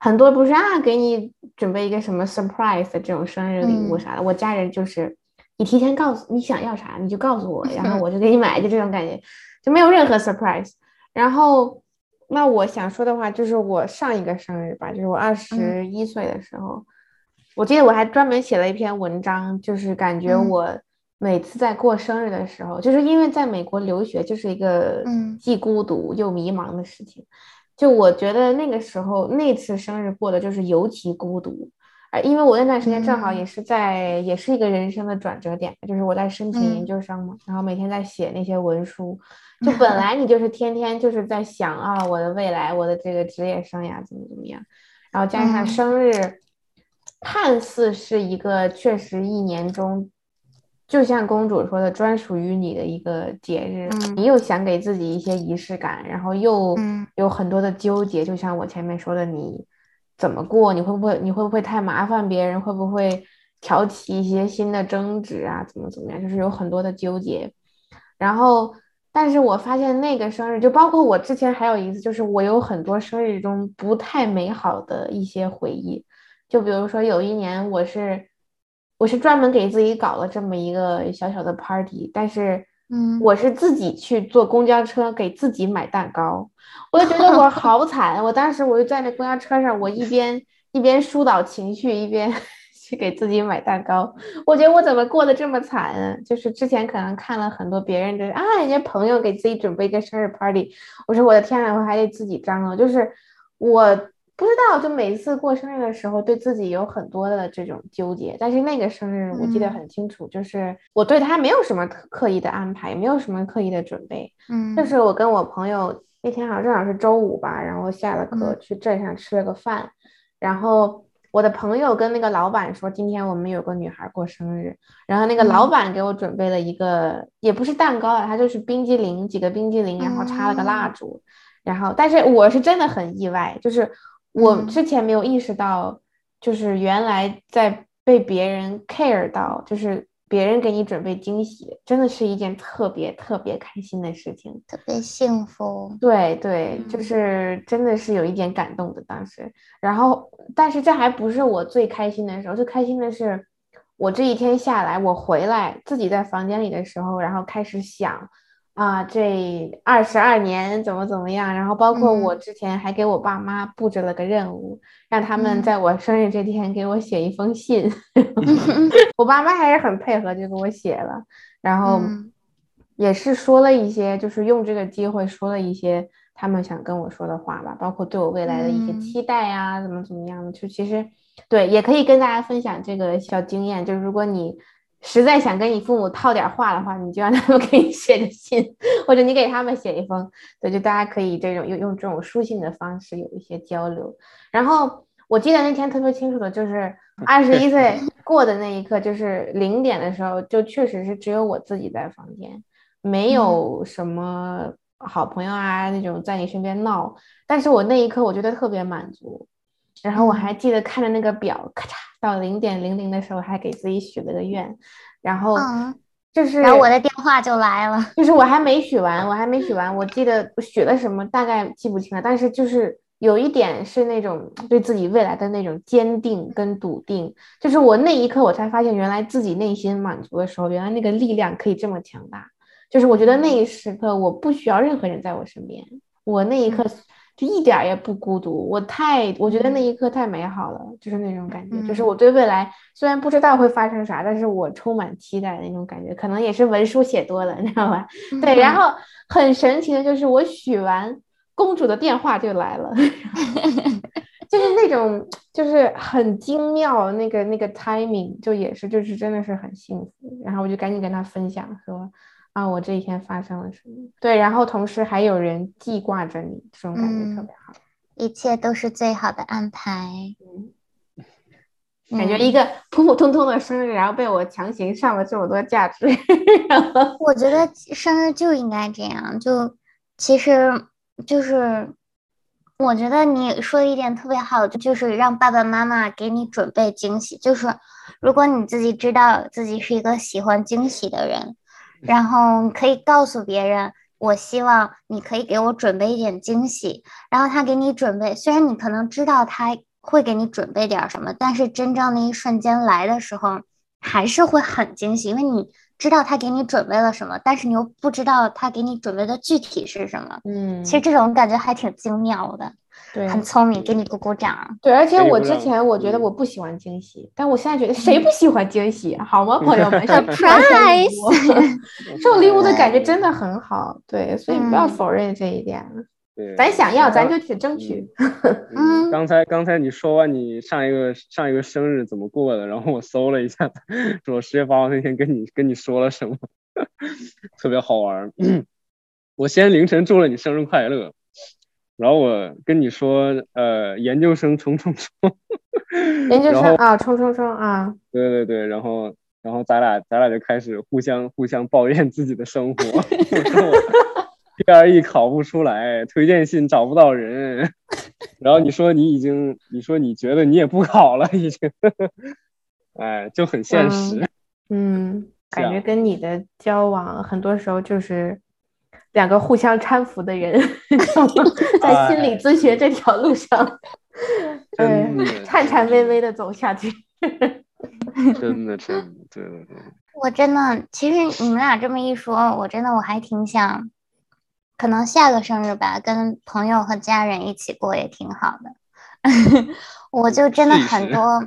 很多不是啊，给你准备一个什么 surprise 的这种生日礼物啥的，我家人就是。你提前告诉你想要啥，你就告诉我，然后我就给你买，就这种感觉，就没有任何 surprise。然后，那我想说的话就是我上一个生日吧，就是我二十一岁的时候，我记得我还专门写了一篇文章，就是感觉我每次在过生日的时候，就是因为在美国留学就是一个既孤独又迷茫的事情，就我觉得那个时候那次生日过的就是尤其孤独。而因为我那段时间正好嗯。也是在，也是一个人生的转折点，就是我在申请研嗯。究生嘛，然后每天在写那些文书，就本来你就是天天就是在想啊，我的未来，我的这个职业生涯怎么怎么样，然后加上嗯。生日，看似是一个确实一年中，就像公主说的，专属于你的一个节日，嗯。你又想给自己一些仪式感，然后又嗯。有很多的纠结，就像我前面说的，你怎么过？你会不会你会不会太麻烦别人？会不会挑起一些新的争执啊？怎么怎么样？就是有很多的纠结。然后，但是我发现那个生日，就包括我之前还有一次，就是我有很多生日中不太美好的一些回忆。就比如说有一年，我是我是专门给自己搞了这么一个小小的 party，但是嗯我是自己去坐公交车给自己买蛋糕，我就觉得我好 惨。我当时我就在那公交车上，我一边一边疏导情绪，一边 去给自己买蛋糕。我觉得我怎么过得这么惨啊？就是之前可能看了很多别人的啊，人家朋友给自己准备一个生日 party，我说我的天呐，我还得自己张罗。就是我不知道，就每次过生日的时候，对自己有很多的这种纠结。但是那个生日我记得嗯。很清楚，就是我对他没有什么刻刻意的安排，也没有什么刻意的准备。嗯。就是我跟我朋友那天好像正好是周五吧，然后下了课嗯。去镇上吃了个饭，然后我的朋友跟那个老板说，今天我们有个女孩过生日，然后那个老嗯。板给我准备了一个，也不是蛋糕啊，它就是冰激凌，几个冰激凌，然后插了个蜡嗯烛，然后但是我是真的很意外，就是我嗯之前没有意识到，就是原来在被别人 care 到，就是别人给你准备惊喜，真的是一件特别特别开心的事情。特别幸福。对对，就嗯是真的是有一点感动的当时。然后，但是这还不是我最开心的时候，最开心的是我这一天下来，我回来自己在房间里的时候，然后开始想啊，这二十二年怎么怎么样，然后包括我嗯之前还给我爸妈布置了个任务，让他们嗯在我生日这天给我写一封信。我爸妈还是很配合，就给我写了，然后嗯也是说了一些，就是用这个机会说了一些他们想跟我说的话吧，包括对我未来的一些嗯期待呀，怎么怎么样的。就其实对，也可以跟大家分享这个小经验，就是如果你实在想跟你父母套点话的话，你就让他们给你写个信，或者你给他们写一封，对，就大家可以这种用用这种书信的方式有一些交流。然后我记得那天特别清楚的就是 二十一岁过的那一刻，就是零点的时候，就确实是只有我自己在房间，没有什么好朋友啊那种在你身边闹。但是我那一刻我觉得特别满足。然后我还记得看着那个表，咔嚓到零点零零的时候，还给自己许了个愿，然后嗯，就是，然后我的电话就来了。就是我还没许完，我还没许完，我记得许了什么大概记不清了，但是就是有一点是那种对自己未来的那种坚定跟笃定，就是我那一刻我才发现，原来自己内心满足的时候，原来那个力量可以这么强大。就是我觉得那一时刻我不需要任何人在我身边，我那一刻就一点儿也不孤独，我太我觉得那一刻太美好了，就是那种感觉，就是嗯。我对未来虽然不知道会发生啥，但是我充满期待的那种感觉，可能也是文书写多了，你知道吧？对，然后很神奇的就是我许完，公主的电话就来了，就是那种就是很精妙，那个那个 timing 就也是就是真的是很幸福，然后我就赶紧跟他分享说啊我这一天发生了什么，对，然后同时还有人记挂着你，这种感觉特嗯别好，一切都是最好的安排。感觉嗯一个普普通通的生日，然后被我强行上了这么多价值，我觉得生日就应该这样，就其实就是，我觉得你说的一点特别好，就是让爸爸妈妈给你准备惊喜。就是如果你自己知道自己是一个喜欢惊喜的人，然后可以告诉别人，我希望你可以给我准备一点惊喜，然后他给你准备，虽然你可能知道他会给你准备点儿什么，但是真正那一瞬间来的时候，还是会很惊喜，因为你知道他给你准备了什么，但是你又不知道他给你准备的具体是什么。嗯，其实这种感觉还挺精妙的，对，很聪明，给你鼓鼓掌。对，而且我之前我觉得嗯我不喜欢惊喜，但我现在觉得谁不喜欢惊喜，好吗，朋友们？，Surprise 送 礼物的感觉真的很好，对，所以不要嗯否认这一点。对，咱想要，咱就去争取。嗯，嗯刚才刚才你说完你上一个上一个生日怎么过的，然后我搜了一下，说我十月八号那天跟你跟你说了什么，特别好玩儿。我先凌晨祝了你生日快乐，然后我跟你说，呃，研究生冲冲冲，研究生啊，冲冲冲啊！对对对，然后然后咱俩咱俩就开始互相互相抱怨自己的生活，我说我 GRE 考不出来，推荐信找不到人，然后你说你已经，你说你觉得你也不考了已经，哎，就很现实。嗯，感觉跟你的交往很多时候就是两个互相搀扶的人，在心理咨询这条路上，真呃的颤颤巍巍的走下去。真的真的，对对对，我真的，其实你们俩这么一说，我真的我还挺想，可能下个生日吧，跟朋友和家人一起过也挺好的。我就真的很多，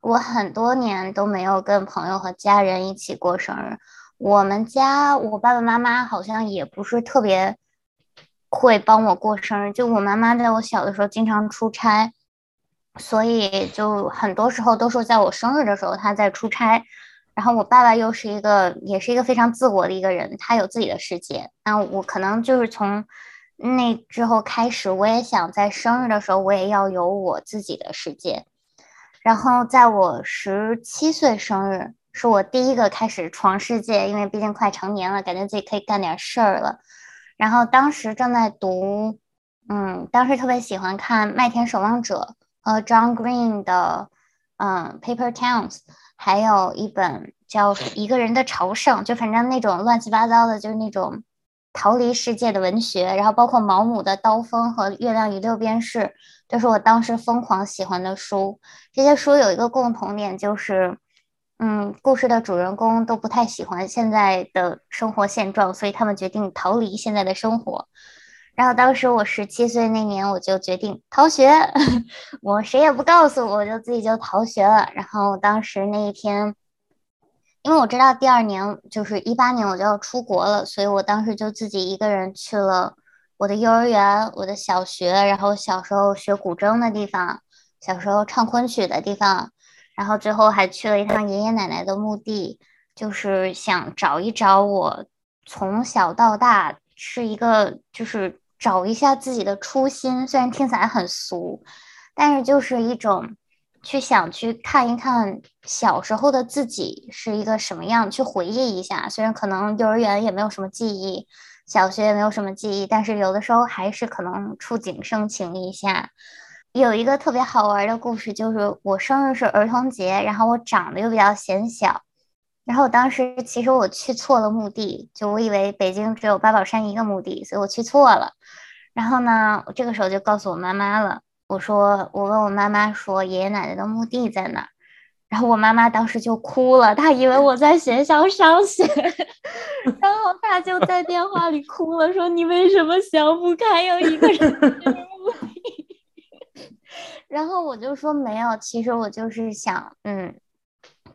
我很多年都没有跟朋友和家人一起过生日。我们家我爸爸妈妈好像也不是特别会帮我过生日，就我妈妈在我小的时候经常出差，所以就很多时候都是在我生日的时候她在出差。然后我爸爸又是一个，也是一个非常自我的一个人，他有自己的世界。那我可能就是从那之后开始，我也想在生日的时候，我也要有我自己的世界。然后在我十七岁生日，是我第一个开始闯世界，因为毕竟快成年了，感觉自己可以干点事儿了。然后当时正在读，嗯，当时特别喜欢看《麦田守望者》和 John Green 的，嗯，《Paper Towns》。还有一本叫《一个人的朝圣》，就反正那种乱七八糟的，就是那种逃离世界的文学。然后包括毛姆的《刀锋》和《月亮与六便士》，都是我当时疯狂喜欢的书。这些书有一个共同点，就是，嗯，故事的主人公都不太喜欢现在的生活现状，所以他们决定逃离现在的生活。然后当时我十七岁那年，我就决定逃学，我谁也不告诉我，就自己就逃学了。然后当时那一天，因为我知道第二年就是一八年我就要出国了，所以我当时就自己一个人去了我的幼儿园、我的小学，然后小时候学古筝的地方，小时候唱昆曲的地方，然后最后还去了一趟爷爷奶奶的墓地，就是想找一找我从小到大是一个就是。找一下自己的初心，虽然听起来很俗，但是就是一种去想去看一看小时候的自己是一个什么样，去回忆一下。虽然可能幼儿园也没有什么记忆，小学也没有什么记忆，但是有的时候还是可能触景生情一下。有一个特别好玩的故事，就是我生日是儿童节，然后我长得又比较显小。然后当时其实我去错了墓地，就我以为北京只有八宝山一个墓地，所以我去错了。然后呢，我这个时候就告诉我妈妈了，我说我问我妈妈说爷爷奶奶的墓地在哪？然后我妈妈当时就哭了，她以为我在学校上学，然后她就在电话里哭了，说你为什么想不开，有一个人？然后我就说没有，其实我就是想嗯，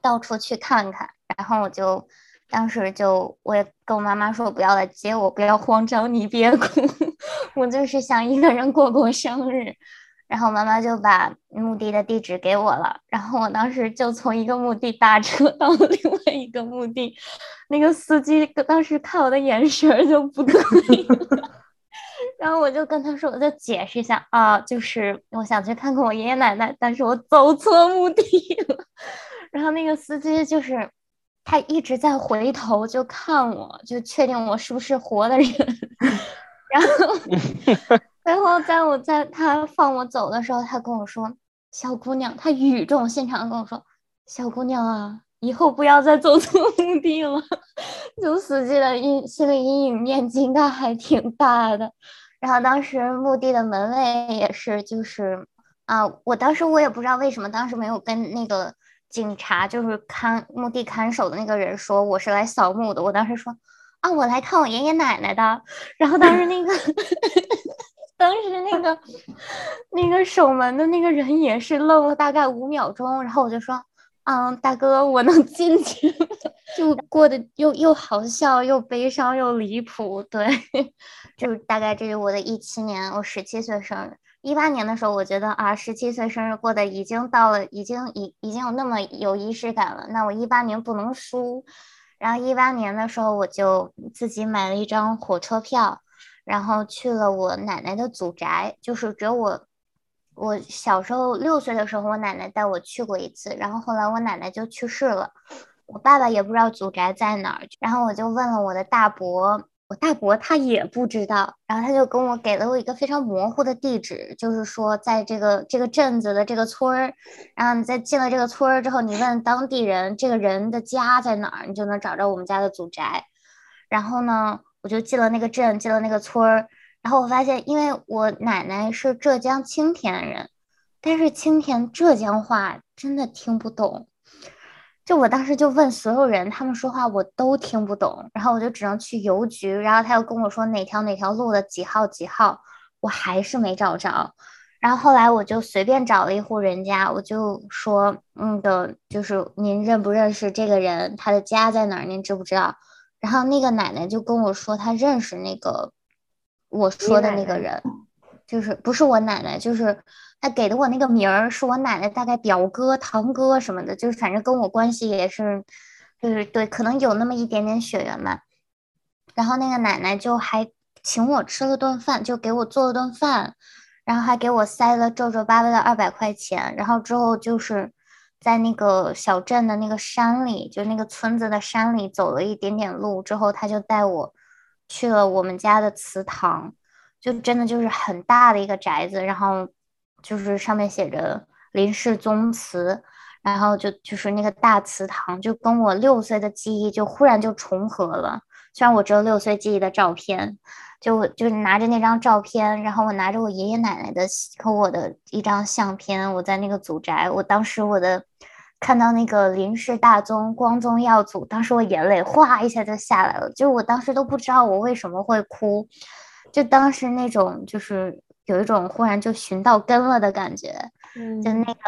到处去看看。然后我就当时就我也跟我妈妈说，不要来接我，不要慌张，你别哭，我就是想一个人过过生日。然后妈妈就把墓地的地址给我了，然后我当时就从一个墓地打车到了另外一个墓地，那个司机当时看我的眼神就不对了。然后我就跟他说，我就解释一下啊，就是我想去看看我爷爷奶奶，但是我走错墓地了。然后那个司机就是他一直在回头就看我，就确定我是不是活的人。然后 然后在我在他放我走的时候，他跟我说：“小姑娘，他语重心长跟我说，小姑娘啊，以后不要再走错墓地了。”就司机的阴心理阴影面积应该还挺大的。然后当时墓地的门卫也是，就是啊，我当时我也不知道为什么当时没有跟那个警察，就是看墓地看守的那个人说我是来扫墓的。我当时说啊，我来看我爷爷奶奶的。然后当时那个，当时那个那个守门的那个人也是愣了大概五秒钟，然后我就说。嗯，大哥，我能进去。就过得又又好笑又悲伤又离谱，对，就大概这是我的一七年，我十七岁生日。一八年的时候，我觉得啊，十七岁生日过得已经到了，已经已已经有那么有仪式感了。那我一八年不能输。然后一八年的时候，我就自己买了一张火车票，然后去了我奶奶的祖宅，就是只有我，我小时候六岁的时候，我奶奶带我去过一次，然后后来我奶奶就去世了。我爸爸也不知道祖宅在哪儿，然后我就问了我的大伯，我大伯他也不知道，然后他就跟我给了我一个非常模糊的地址，就是说在这个这个镇子的这个村儿，然后你在进了这个村儿之后，你问当地人这个人的家在哪儿，你就能找着我们家的祖宅。然后呢，我就进了那个镇，进了那个村儿，然后我发现，因为我奶奶是浙江青田人，但是青田浙江话真的听不懂。就我当时就问所有人，他们说话我都听不懂，然后我就只能去邮局，然后他又跟我说哪条哪条路的几号几号，我还是没找着。然后后来我就随便找了一户人家，我就说，嗯的，就是您认不认识这个人，他的家在哪儿，您知不知道？然后那个奶奶就跟我说，她认识那个我说的那个人，就是不是我奶奶，就是。他给的我那个名儿是我奶奶大概表哥、堂哥什么的，就是反正跟我关系也是，就是对，可能有那么一点点血缘吧。然后那个奶奶就还请我吃了顿饭，就给我做了顿饭，然后还给我塞了皱皱巴巴的二百块钱。然后之后就是在那个小镇的那个山里，就那个村子的山里走了一点点路之后，他就带我去了我们家的祠堂，就真的就是很大的一个宅子，然后。就是上面写着林氏宗祠，然后就就是那个大祠堂，就跟我六岁的记忆就忽然就重合了。虽然我只有六岁记忆的照片，就就拿着那张照片，然后我拿着我爷爷奶奶的和我的一张相片，我在那个祖宅，我当时我的看到那个林氏大宗光宗耀祖，当时我眼泪哗一下就下来了，就我当时都不知道我为什么会哭，就当时那种就是。有一种忽然就寻到根了的感觉，嗯，就那个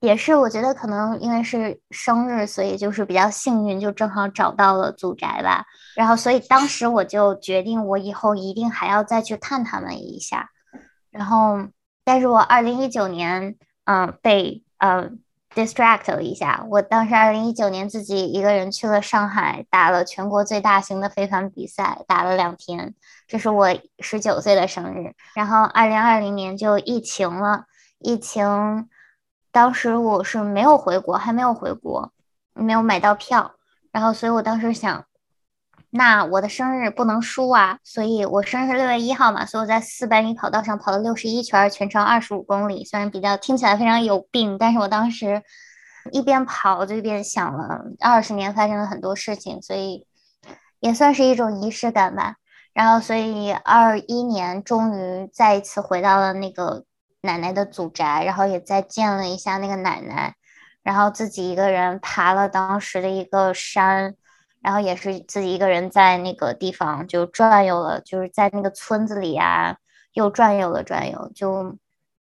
也是，我觉得可能因为是生日，所以就是比较幸运，就正好找到了祖宅吧。然后，所以当时我就决定，我以后一定还要再去看他们一下。然后，但是我二零一九年，嗯，被嗯。Distract 了一下，我当时二零一九年自己一个人去了上海，打了全国最大型的飞盘比赛，打了两天，这是我十九岁的生日。然后二零二零年就疫情了，疫情当时我是没有回国，还没有回国，没有买到票，然后所以我当时想。那我的生日不能输啊，所以我生日六月一号嘛，所以我在四百米跑道上跑了六十一圈，全程二十五公里。虽然比较听起来非常有病，但是我当时一边跑就一边想了二十年发生了很多事情，所以也算是一种仪式感吧。然后，所以二一年终于再一次回到了那个奶奶的祖宅，然后也再见了一下那个奶奶，然后自己一个人爬了当时的一个山。然后也是自己一个人在那个地方就转悠了，就是在那个村子里啊，又转悠了转悠，就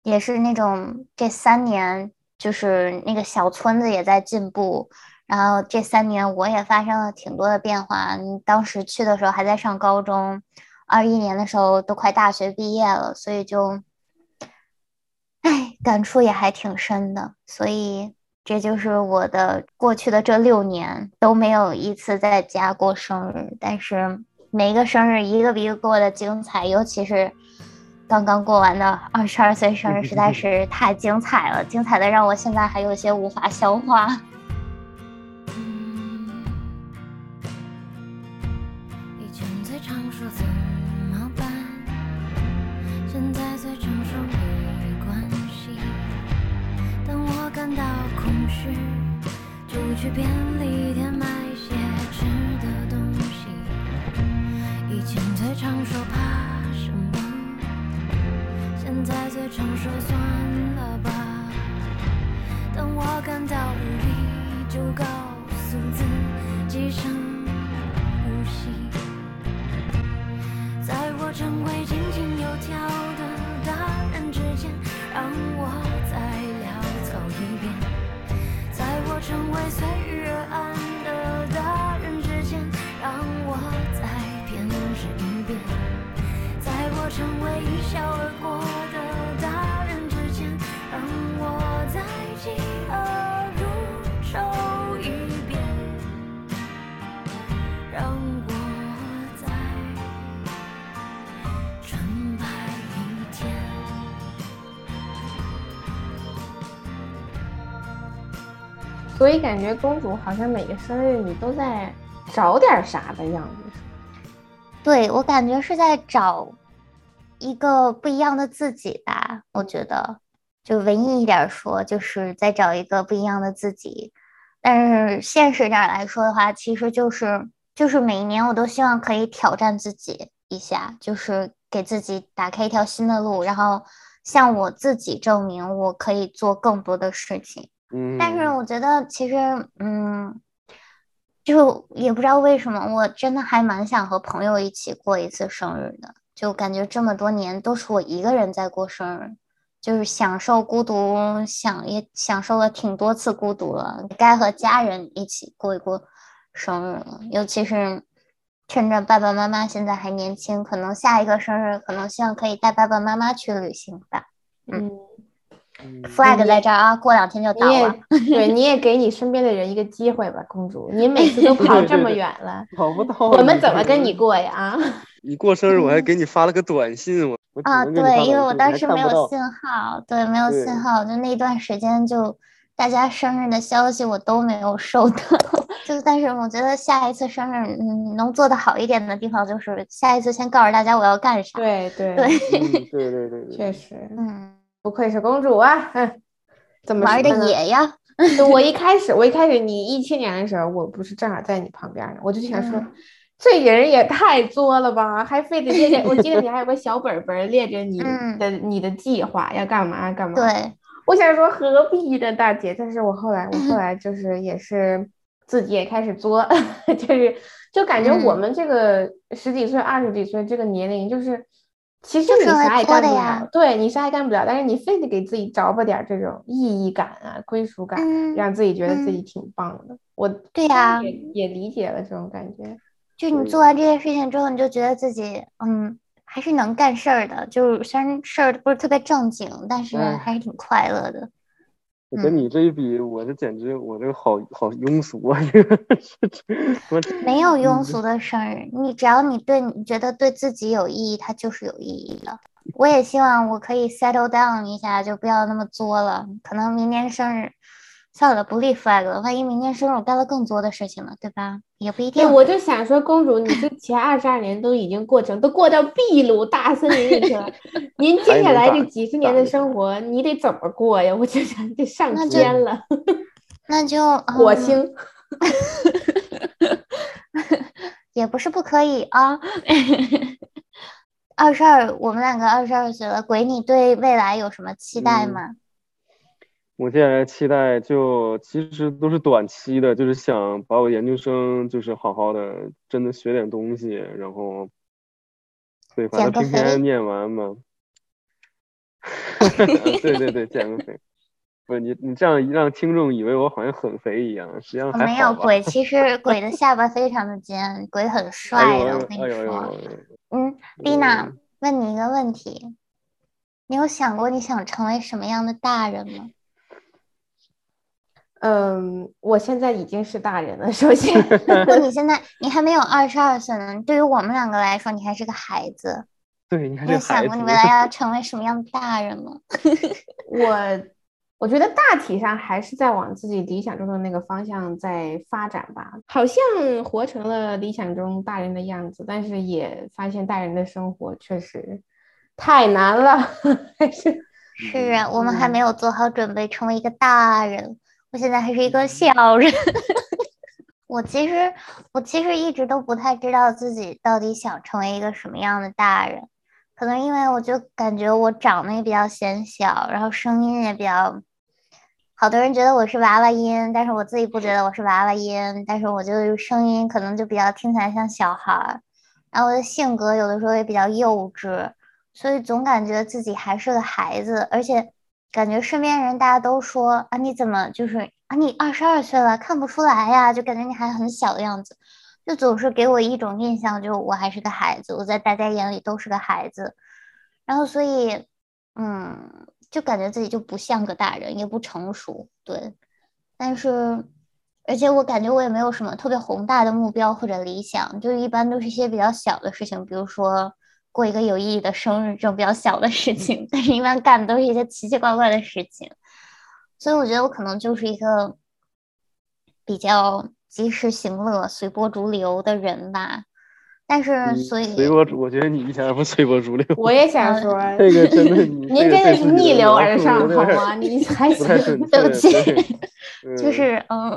也是那种这三年，就是那个小村子也在进步。然后这三年我也发生了挺多的变化。当时去的时候还在上高中，二一年的时候都快大学毕业了，所以就，哎，感触也还挺深的。所以。这就是我的过去的这六年都没有一次在家过生日，但是每一个生日一个比一个过得精彩，尤其是刚刚过完的二十二岁生日，实在是太精彩了，精彩的让我现在还有些无法消化。去便利店买些吃的东西。以前最常说怕什么，现在最常说算了吧。当我感到无力，就告诉自己深呼吸。在我成为井井有条的大人之前，让所以感觉公主好像每个生日你都在找点啥的样子。对我感觉是在找一个不一样的自己吧，我觉得就文艺一点说，就是在找一个不一样的自己。但是现实点来说的话，其实就是就是每一年我都希望可以挑战自己一下，就是给自己打开一条新的路，然后向我自己证明我可以做更多的事情。嗯，但是我觉得其实，嗯，就也不知道为什么，我真的还蛮想和朋友一起过一次生日的。就感觉这么多年都是我一个人在过生日，就是享受孤独，享也享受了挺多次孤独了，该和家人一起过一过生日了。尤其是趁着爸爸妈妈现在还年轻，可能下一个生日可能希望可以带爸爸妈妈去旅行吧。嗯，嗯 flag 在这儿啊，过两天就到了。对，你也给你身边的人一个机会吧，公主。你每次都 跑这么远了，跑不到。我们怎么跟你？过呀？啊，你过生日我还给你发了个短信，我啊，对，因为我当时没有信号，对，没有信号，就那段时间就大家生日的消息我都没有收到，就但是我觉得下一次生日，嗯，能做的好一点的地方就是下一次先告诉大家我要干啥，对对对，嗯，对对对对，确实嗯，不愧是公主啊！嗯，怎么玩的野呀，我一开始，我一开始你一七年的时候，我不是正好在你旁边呢，我就想说，嗯这人也太作了吧，还非得列着。我记得你还有个小本本儿列着你嗯的、你的计划要干嘛干嘛。，对，我想说何必呢，大姐？但是我后来，我后来就是也是自己也开始作，就是就感觉我嗯们这个十几岁、二十几岁这个年龄，就是其实你就是来啥也干不作的呀了，对你啥也干不了，但是你非得给自己找吧点儿这种意义感啊、归属感，嗯，让自己觉得自嗯己挺棒的。我对呀也也理解了这种感觉。就你做完这件事情之后，你就觉得自己，嗯，还是能干事儿的，就是虽然事儿不是特别正经，但是哎还是挺快乐的。我跟嗯你这一比，我这简直我这个好好庸俗啊！这个 我没有庸嗯俗的生日，你只要你对你觉得对自己有意义，它就是有意义的。我也希望我可以 settle down 一下，就不要那么作了。可能明年生日，算了，不立 flag 了。万一明年生日我干了更多的事情呢，对吧？也不一，定。我就想说，公主，你这前二十二年都已经过成，都过到秘鲁大森林里去了，您接下来这几十年的生活，你得怎么过呀？我就想得上天了，那就 嗯火星。也不是不可以啊。二十二，我们两个二十二岁了，鬼，你对未来有什么期待嗯吗？我接下来期待就其实都是短期的，就是想把我研究生就是好好的真的学点东西，然后对，把它减个肥平平安安念完嘛。对 对对，减个肥。不是你你这样让听众以为我好像很肥一样，实际上还没有鬼，其实鬼的下巴非常的尖，鬼很 哎帅的，我跟你说。嗯，丽娜嗯，问你一个问题，你有想过你想成为什么样的大人吗？嗯，我现在已经是大人了，首先，不，你现在你还没有二十二岁呢，对于我们两个来说，你还是个孩子。对，你看你有这孩子想过你，未来要成为什么样的大人吗？我我觉得大体上还是在往自己理想中的那个方向在发展吧，好像活成了理想中大人的样子，但是也发现大人的生活确实太难了，还是是啊，我们还嗯没有做好准备成为一个大人，我现在还是一个小人。我其实我其实一直都不太知道自己到底想成为一个什么样的大人，可能因为我就感觉我长得也比较显小，然后声音也比较，好多人觉得我是娃娃音，但是我自己不觉得我是娃娃音，但是我就声音可能就比较听起来像小孩儿，然后我的性格有的时候也比较幼稚。所以总感觉自己还是个孩子，而且感觉身边人大家都说啊，你怎么就是啊，你二十二岁了，看不出来呀，就感觉你还很小的样子，就总是给我一种印象，就我还是个孩子，我在大家眼里都是个孩子，然后所以，嗯，就感觉自己就不像个大人，也不成熟，对。但是，而且我感觉我也没有什么特别宏大的目标或者理想，就一般都是一些比较小的事情，比如说过一个有意义的生日这种比较小的事情。但是，一般干的都是一些奇奇怪怪的事情，所以我觉得我可能就是一个比较及时行乐、随波逐流的人吧。但是，所以随波逐，我觉得你一点也不随波逐流。我也想说，这个真的，你您真的是逆流而上，好吗？你还不太准 确。对不起 就是嗯，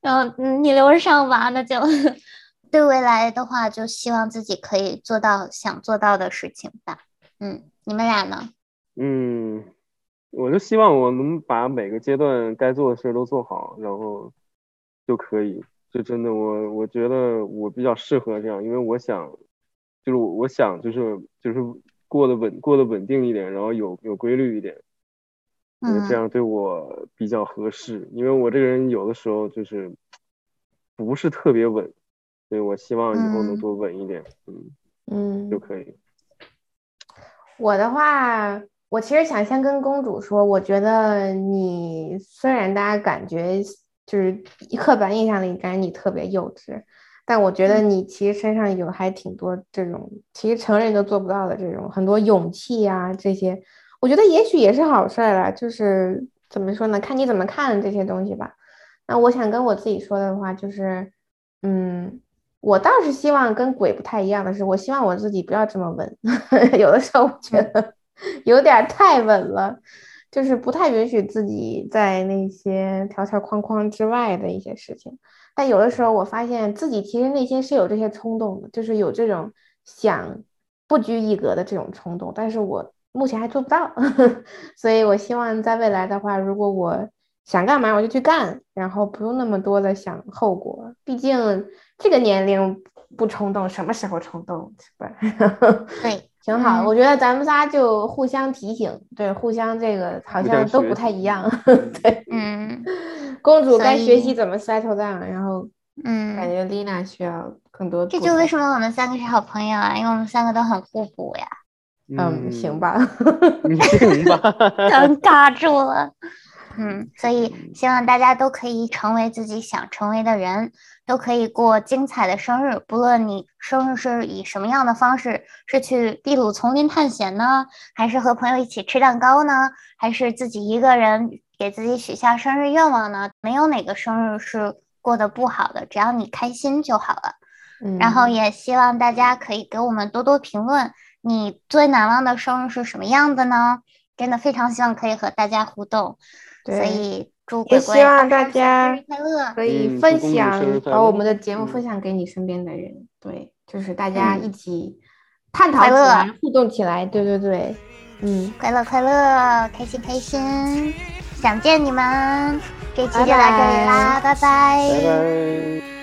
然后嗯逆流而上吧，那就对未来的话，就希望自己可以做到想做到的事情吧。嗯，你们俩呢？嗯，我就希望我能把每个阶段该做的事都做好，然后就可以。就真的，我我觉得我比较适合这样，因为我想，就是我我想就是就是过得稳过得稳定一点，然后有有规律一点，因为这样对我比较合适。因为我这个人有的时候就是不是特别稳，所以我希望以后能多稳一点，嗯嗯就可以。我的话，我其实想先跟公主说，我觉得你虽然大家感觉就是刻板印象里感觉你特别幼稚，但我觉得你其实身上有还挺多这种，其实成人都做不到的这种很多勇气啊、这些，我觉得也许也是好事儿啦，就是怎么说呢，看你怎么看这些东西吧。那我想跟我自己说的话就是，嗯。我倒是希望跟鬼不太一样的是，我希望我自己不要这么稳，有的时候我觉得有点太稳了，就是不太允许自己在那些条条框框之外的一些事情。但有的时候我发现自己其实内心是有这些冲动的，就是有这种想不拘一格的这种冲动，但是我目前还做不到，所以我希望在未来的话，如果我想干嘛我就去干，然后不用那么多的想后果，毕竟。这个年龄不冲动，什么时候冲动是吧？对，挺好。嗯我觉得咱们仨就互相提醒，对，互相这个好像都不太一样。嗯对，嗯公主该学习怎么 settle down，然后嗯感嗯，觉 Lina 需要更多。这就为什么我们三个是好朋友啊，因为我们三个都很互补呀。嗯，行，吧。你 行吧。尴尬住了。嗯，所以希望大家都可以成为自己想成为的人，都可以过精彩的生日。不论你生日是以什么样的方式，是去秘鲁丛林探险呢，还是和朋友一起吃蛋糕呢，还是自己一个人给自己许下生日愿望呢？没有哪个生日是过得不好的，只要你开心就好了。嗯，然后也希望大家可以给我们多多评论，你最难忘的生日是什么样的呢？真的非常希望可以和大家互动，所，以祝也鬼鬼希望大家快乐！可以分享把我们的节目嗯分享给你身边的人。对，就是大家嗯一起探讨快乐起来，互动起来。对对对，嗯，快乐快乐，开心开心，想见你们！这期就到这里啦，拜拜拜拜。想